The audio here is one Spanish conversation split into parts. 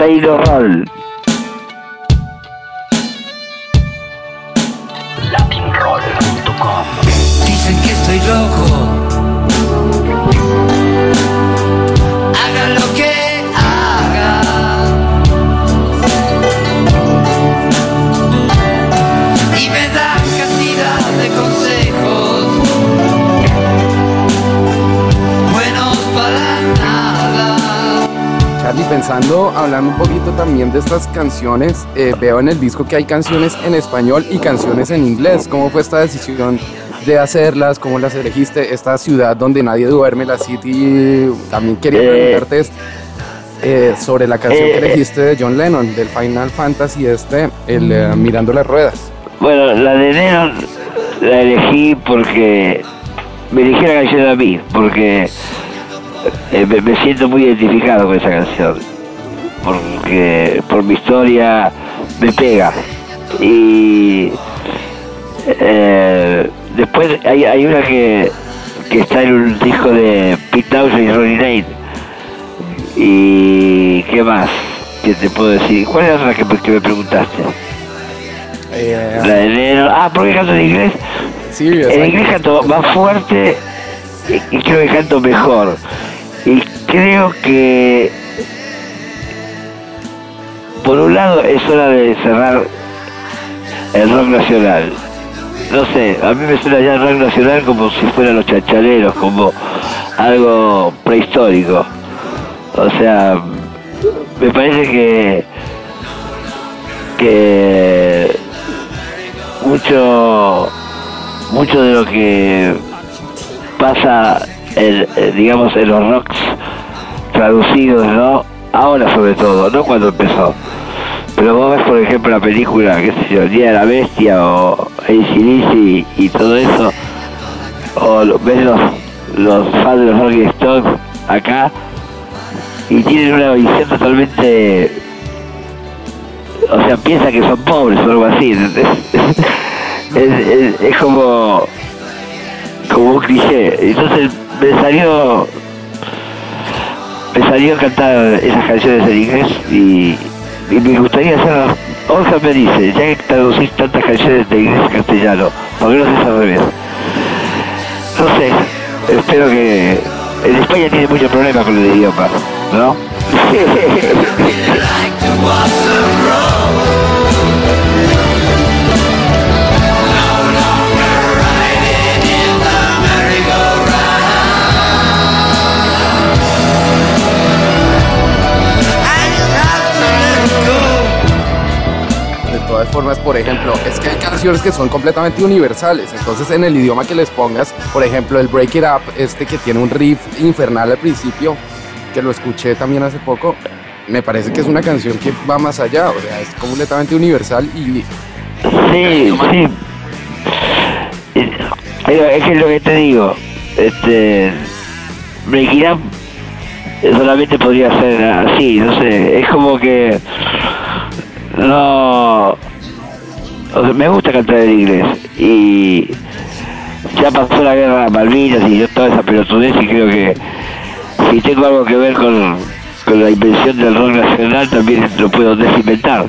Sailor Pensando, hablando un poquito también de estas canciones, eh, veo en el disco que hay canciones en español y canciones en inglés. ¿Cómo fue esta decisión de hacerlas? ¿Cómo las elegiste? Esta ciudad donde nadie duerme, la City. También quería Eh. preguntarte eh, sobre la canción que elegiste de John Lennon, del Final Fantasy este, el eh, Mirando las Ruedas. Bueno, la de Lennon la elegí porque me elegí la canción a mí, porque me siento muy identificado con esa canción, porque por mi historia me pega. Y eh, después hay, hay una que, que está en un disco de Pete y Ronnie Lane. ¿Y qué más? ¿Qué te puedo decir? ¿Cuál es la que, que me preguntaste? Eh, La de Lennon. Ah, ¿por qué canto en inglés? sí, En inglés canto más fuerte y creo que canto mejor. Y creo que, por un lado, es hora de cerrar el rock nacional. No sé, a mí me suena ya el rock nacional como si fueran los chachaleros, como algo prehistórico. O sea, me parece que que mucho mucho de lo que pasa en, eh, digamos en los rocks traducidos no ahora sobre todo no cuando empezó pero vos ves por ejemplo la película qué sé yo Día de la Bestia o ACDC y, y todo eso o ves los los fans de los Rolling Stones acá y tienen una visión totalmente o sea, piensa que son pobres o algo así. ¿entendés? Es, es- es como, como un cliché. Entonces me salió, me salió cantar esas canciones en inglés y, y me gustaría hacerlas. Olga me dice, ya que traducís tantas canciones de inglés a castellano, ¿por qué no haces al revés? No sé, espero que... En España tiene mucho problema con el idioma, ¿no? formas, por ejemplo, es que hay canciones que son completamente universales. Entonces, en el idioma que les pongas, por ejemplo, el Break It Up, este que tiene un riff infernal al principio, que lo escuché también hace poco, me parece que es una canción que va más allá. O sea, es completamente universal y Sí, sí. Pero es que es lo que te digo, este, Break It Up solamente podría ser así, no sé, es como que no, o sea, me gusta cantar en inglés y ya pasó la guerra de Malvinas y yo toda esa pelotudez y creo que si tengo algo que ver con, con la invención del rock nacional también lo puedo desinventar.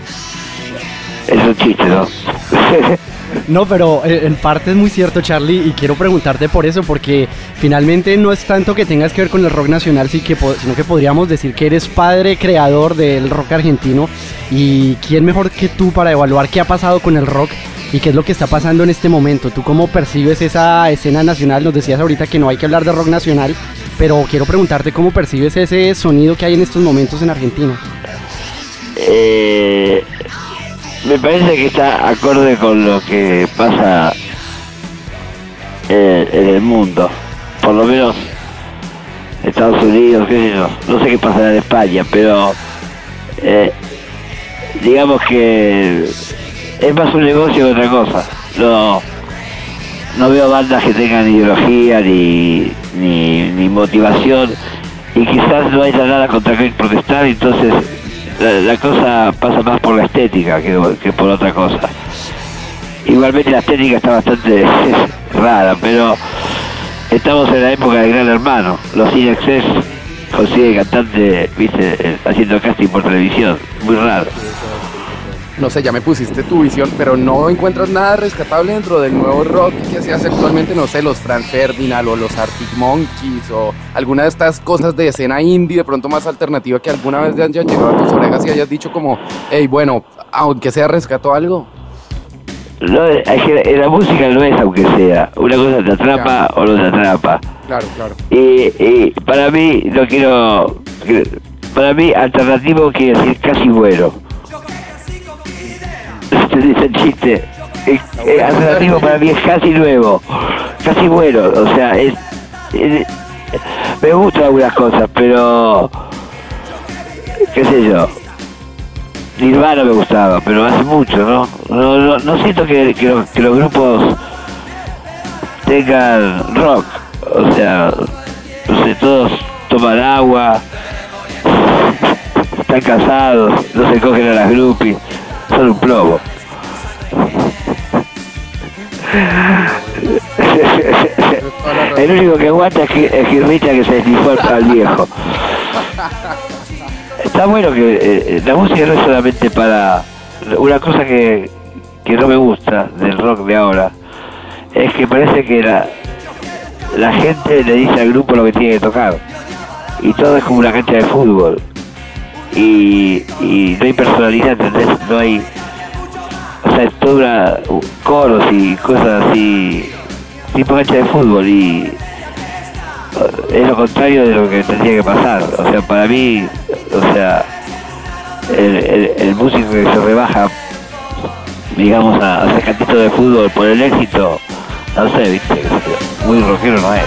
Es un chiste, ¿no? No, pero eh, en parte es muy cierto, Charlie, y quiero preguntarte por eso, porque finalmente no es tanto que tengas que ver con el rock nacional, sino que podríamos decir que eres padre creador del rock argentino. ¿Y quién mejor que tú para evaluar qué ha pasado con el rock y qué es lo que está pasando en este momento? ¿Tú cómo percibes esa escena nacional? Nos decías ahorita que no hay que hablar de rock nacional, pero quiero preguntarte cómo percibes ese sonido que hay en estos momentos en Argentina. Eh, me parece que está acorde con lo que pasa en, en el mundo. Por lo menos Estados Unidos, qué sé yo. No sé qué pasará en España, pero eh, digamos que es más un negocio que otra cosa. No, no veo bandas que tengan ideología ni, ni, ni motivación y quizás no haya nada contra qué protestar, entonces la, la cosa pasa más por la estética que, que por otra cosa. Igualmente la estética está bastante rara, pero estamos en la época del gran hermano. Los In Excess consigue cantante, viste, eh, haciendo casting por televisión. Muy raro. No sé, ya me pusiste tu visión, pero no encuentras nada rescatable dentro del nuevo rock que se hace actualmente, no sé, los Franz Ferdinand o los Arctic Monkeys o alguna de estas cosas de escena indie, de pronto más alternativa que alguna vez hayan llegado a tus orejas y hayas dicho como, hey, bueno, aunque sea rescató algo. No, es que la música no es aunque sea. Una cosa te atrapa o no te atrapa. Claro, claro. Y, y para mí, no quiero. Para mí, alternativo quiere decir casi bueno. Se dice el chiste. Eh, eh, alternativo para mí es casi nuevo. Casi bueno. O sea, es. es- me gustan algunas cosas, pero. qué sé yo. Nirvana me gustaba, pero hace mucho, ¿no? No, no, no siento que, que los grupos tengan rock. O sea, no sé, todos toman agua, están casados, no se cogen a las groupies, son un plomo. El único que aguanta es que Girrita que se desnifó al- al viejo. Está bueno que eh, la música no es solamente para... Una cosa que, que no me gusta del rock de ahora es que parece que la, la gente le dice al grupo lo que tiene que tocar. Y todo es como una cancha de fútbol. Y, y no hay personalidad, ¿entendés? No hay... Coros y cosas así, tipo cancha de fútbol y eh, es lo contrario de lo que tendría que pasar. O sea, para mí, o sea, el, el- el músico que se rebaja, digamos, a, hacer cantito de fútbol por el éxito, no sé, viste, muy rockero no es.